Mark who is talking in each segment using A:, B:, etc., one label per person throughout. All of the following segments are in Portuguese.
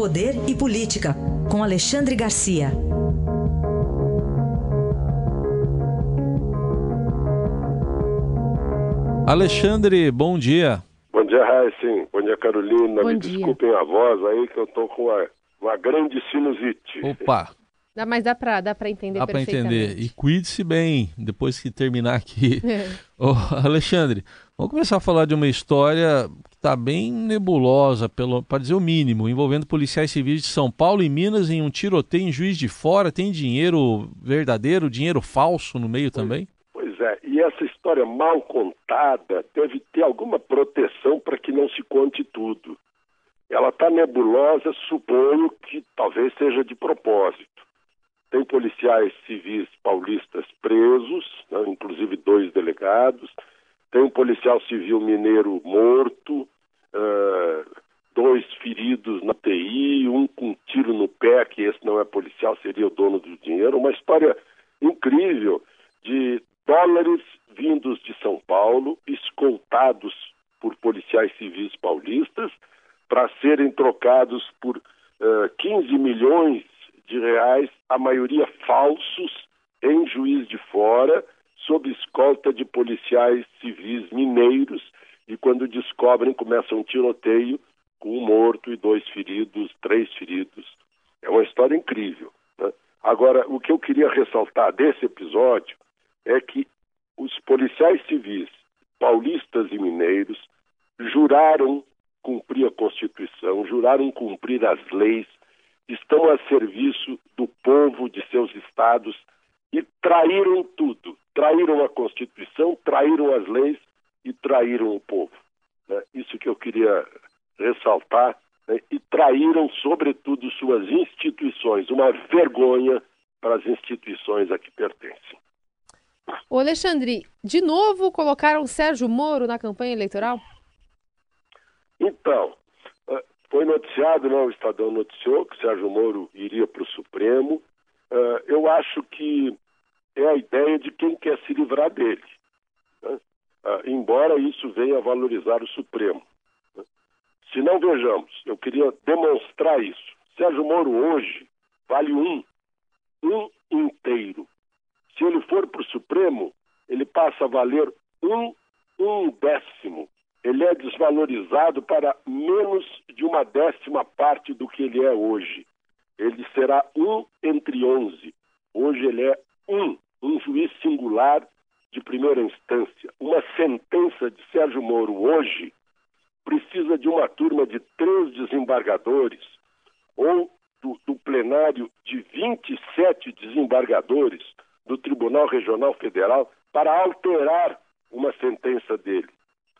A: Poder e Política, com Alexandre Garcia.
B: Alexandre, bom dia.
C: Bom dia, Raíssen. Bom dia, Carolina.
D: Bom
C: Me
D: dia.
C: desculpem a voz aí, que eu tô com uma, uma grande sinusite.
B: Opa,
D: Dá, mas dá pra, dá pra entender
B: dá para
D: perfeitamente.
B: entender. E cuide-se bem depois que terminar aqui. Ô, Alexandre, vamos começar a falar de uma história está bem nebulosa, para dizer o mínimo, envolvendo policiais civis de São Paulo e Minas em um tiroteio em Juiz de Fora. Tem dinheiro verdadeiro, dinheiro falso no meio também?
C: Pois é, e essa história mal contada deve ter alguma proteção para que não se conte tudo. Ela está nebulosa, suponho que talvez seja de propósito. Tem policiais civis paulistas presos, né, inclusive dois delegados. Tem um policial civil mineiro morto, ah, dois feridos na TI, um com um tiro no pé, que esse não é policial, seria o dono do dinheiro. Uma história incrível de dólares vindos de São Paulo, escoltados por policiais civis paulistas, para serem trocados por ah, 15 milhões de reais, a maioria falsos, em Juiz de Fora, sob escolta de policiais civis mineiros, e quando descobrem, começa um tiroteio com um morto e dois feridos, três feridos. É uma história incrível. né? Agora, o que eu queria ressaltar desse episódio é que os policiais civis paulistas e mineiros juraram cumprir a Constituição, juraram cumprir as leis, estão a serviço do povo de seus estados e traíram tudo. Traíram a Constituição, traíram as leis e traíram o povo. né? Isso que eu queria ressaltar. né? E traíram, sobretudo, suas instituições. Uma vergonha para as instituições a que pertencem.
D: Ô, Alexandre, de novo colocaram Sérgio Moro na campanha eleitoral?
C: Então, eh, foi noticiado, né, o Estadão noticiou que Sérgio Moro iria para o Supremo. Eh, Eu acho que é a ideia de quem quer se livrar dele. né? Ah, Embora isso venha a valorizar o Supremo. né? Se não vejamos, eu queria demonstrar isso. Sérgio Moro hoje vale um, um inteiro. Se ele for para o Supremo, ele passa a valer um, um décimo. Ele é desvalorizado para menos de uma décima parte do que ele é hoje. Ele será um entre onze. Hoje ele é um, um juiz singular de primeira instância. Uma sentença de Sérgio Moro hoje precisa de uma turma de três desembargadores ou do, do plenário de 27 desembargadores do Tribunal Regional Federal para alterar uma sentença dele.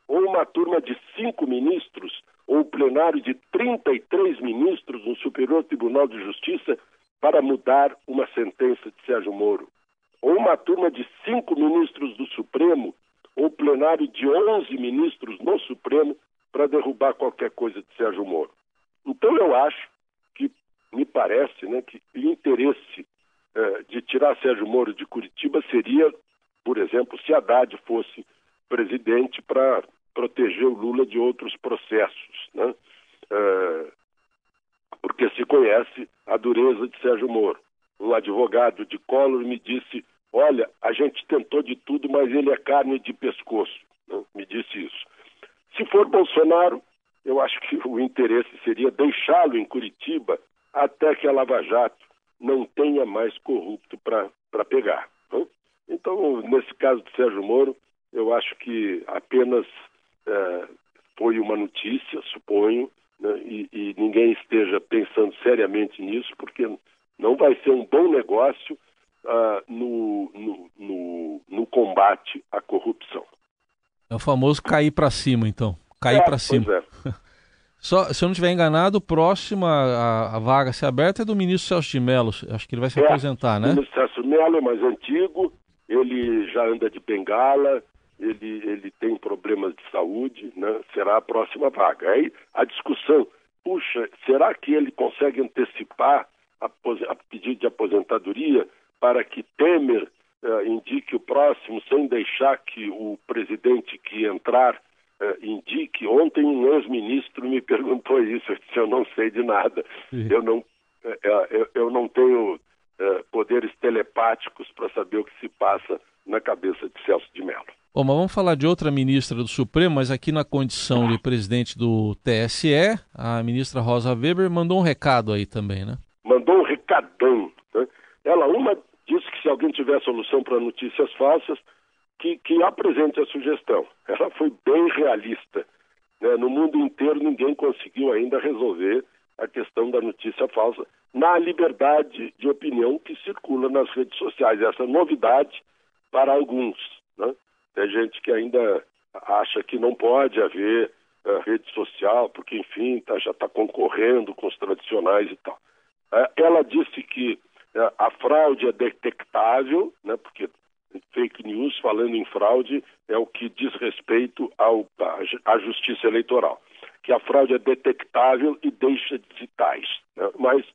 C: Ou uma turma de cinco ministros, ou o plenário de 33 ministros no Superior Tribunal de Justiça para mudar uma sentença de Sérgio Moro. Ou uma turma de cinco ministros do Supremo, ou plenário de 11 ministros no Supremo para derrubar qualquer coisa de Sérgio Moro. Então eu acho que, me parece, né, que o interesse eh, de tirar Sérgio Moro de Curitiba seria, por exemplo, se Haddad fosse presidente para proteger o Lula de outros processos, né? Eh, porque se conhece a dureza de Sérgio Moro. Um advogado de Collor me disse: Olha, a gente tentou de tudo, mas ele é carne de pescoço. né? Me disse isso. Se for Bolsonaro, eu acho que o interesse seria deixá-lo em Curitiba até que a Lava Jato não tenha mais corrupto para pegar. né? Então, nesse caso de Sérgio Moro, eu acho que apenas eh, foi uma notícia, suponho, né, e, e ninguém esteja pensando seriamente nisso, porque não vai ser um bom negócio ah, no, no, no, no combate à corrupção.
B: É o famoso cair para cima, então. Cair
C: É,
B: para cima.
C: É.
B: Só, se eu não estiver enganado, o próximo a, a- vaga a ser aberta é do ministro Celso de Mello. Acho que ele vai se
C: É,
B: aposentar, né?
C: O Celso Melo é mais antigo, ele já anda de bengala, ele, ele tem problemas de saúde, né? será a próxima vaga. Aí a discussão, puxa, será que ele consegue antecipar a, a pedido de aposentadoria para que Temer eh, indique o próximo, sem deixar que o presidente que entrar uh, indique. Ontem um ex-ministro me perguntou isso, eu disse, eu não sei de nada. Eu não, eu, eu não tenho poderes telepáticos para saber o que se passa na cabeça de Celso de Mello.
B: Bom, mas vamos falar de outra ministra do Supremo, mas aqui na condição de presidente do TSE, a ministra Rosa Weber mandou um recado aí também, né?
C: Mandou um recadão. Né? Ela, uma, disse que se alguém tiver solução para notícias falsas, que, que apresente a sugestão. Ela foi bem realista. Né? No mundo inteiro ninguém conseguiu ainda resolver a questão da notícia falsa na liberdade de opinião que circula nas redes sociais. Essa novidade para alguns. Né? Tem gente que ainda acha que não pode haver uh, rede social, porque, enfim, tá, já está concorrendo com os tradicionais e tal. Uh, ela disse que uh, a fraude é detectável, né, porque fake news, falando em fraude, é o que diz respeito ao, à justiça eleitoral. Que a fraude é detectável e deixa de ser tais. Né? Mas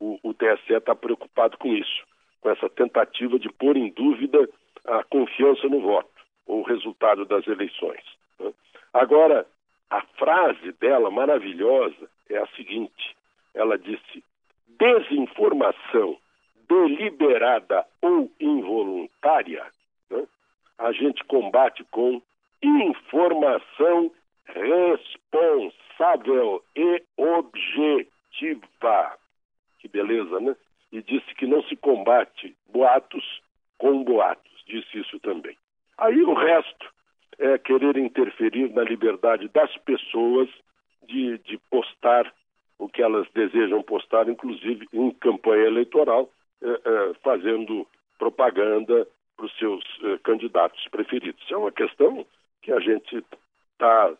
C: o, o TSE está preocupado com isso, com essa tentativa de pôr em dúvida a confiança no voto, o resultado das eleições. Né? Agora, a frase dela maravilhosa é a seguinte: ela disse, desinformação deliberada ou involuntária, né, a gente combate com informação responsável e objetiva. Que beleza, né? E disse que não se combate boatos com boatos. Disse isso também. Aí o resto é querer interferir na liberdade das pessoas de, de postar o que elas desejam postar, inclusive em campanha eleitoral, é, é, fazendo propaganda para os seus é, candidatos preferidos. É uma questão que a gente está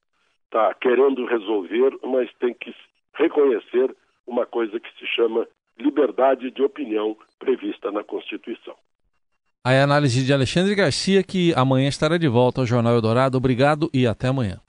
C: tá querendo resolver, mas tem que reconhecer uma coisa que se chama liberdade de opinião prevista na Constituição.
B: A análise de Alexandre Garcia, que amanhã estará de volta ao Jornal Eldorado. Obrigado e até amanhã.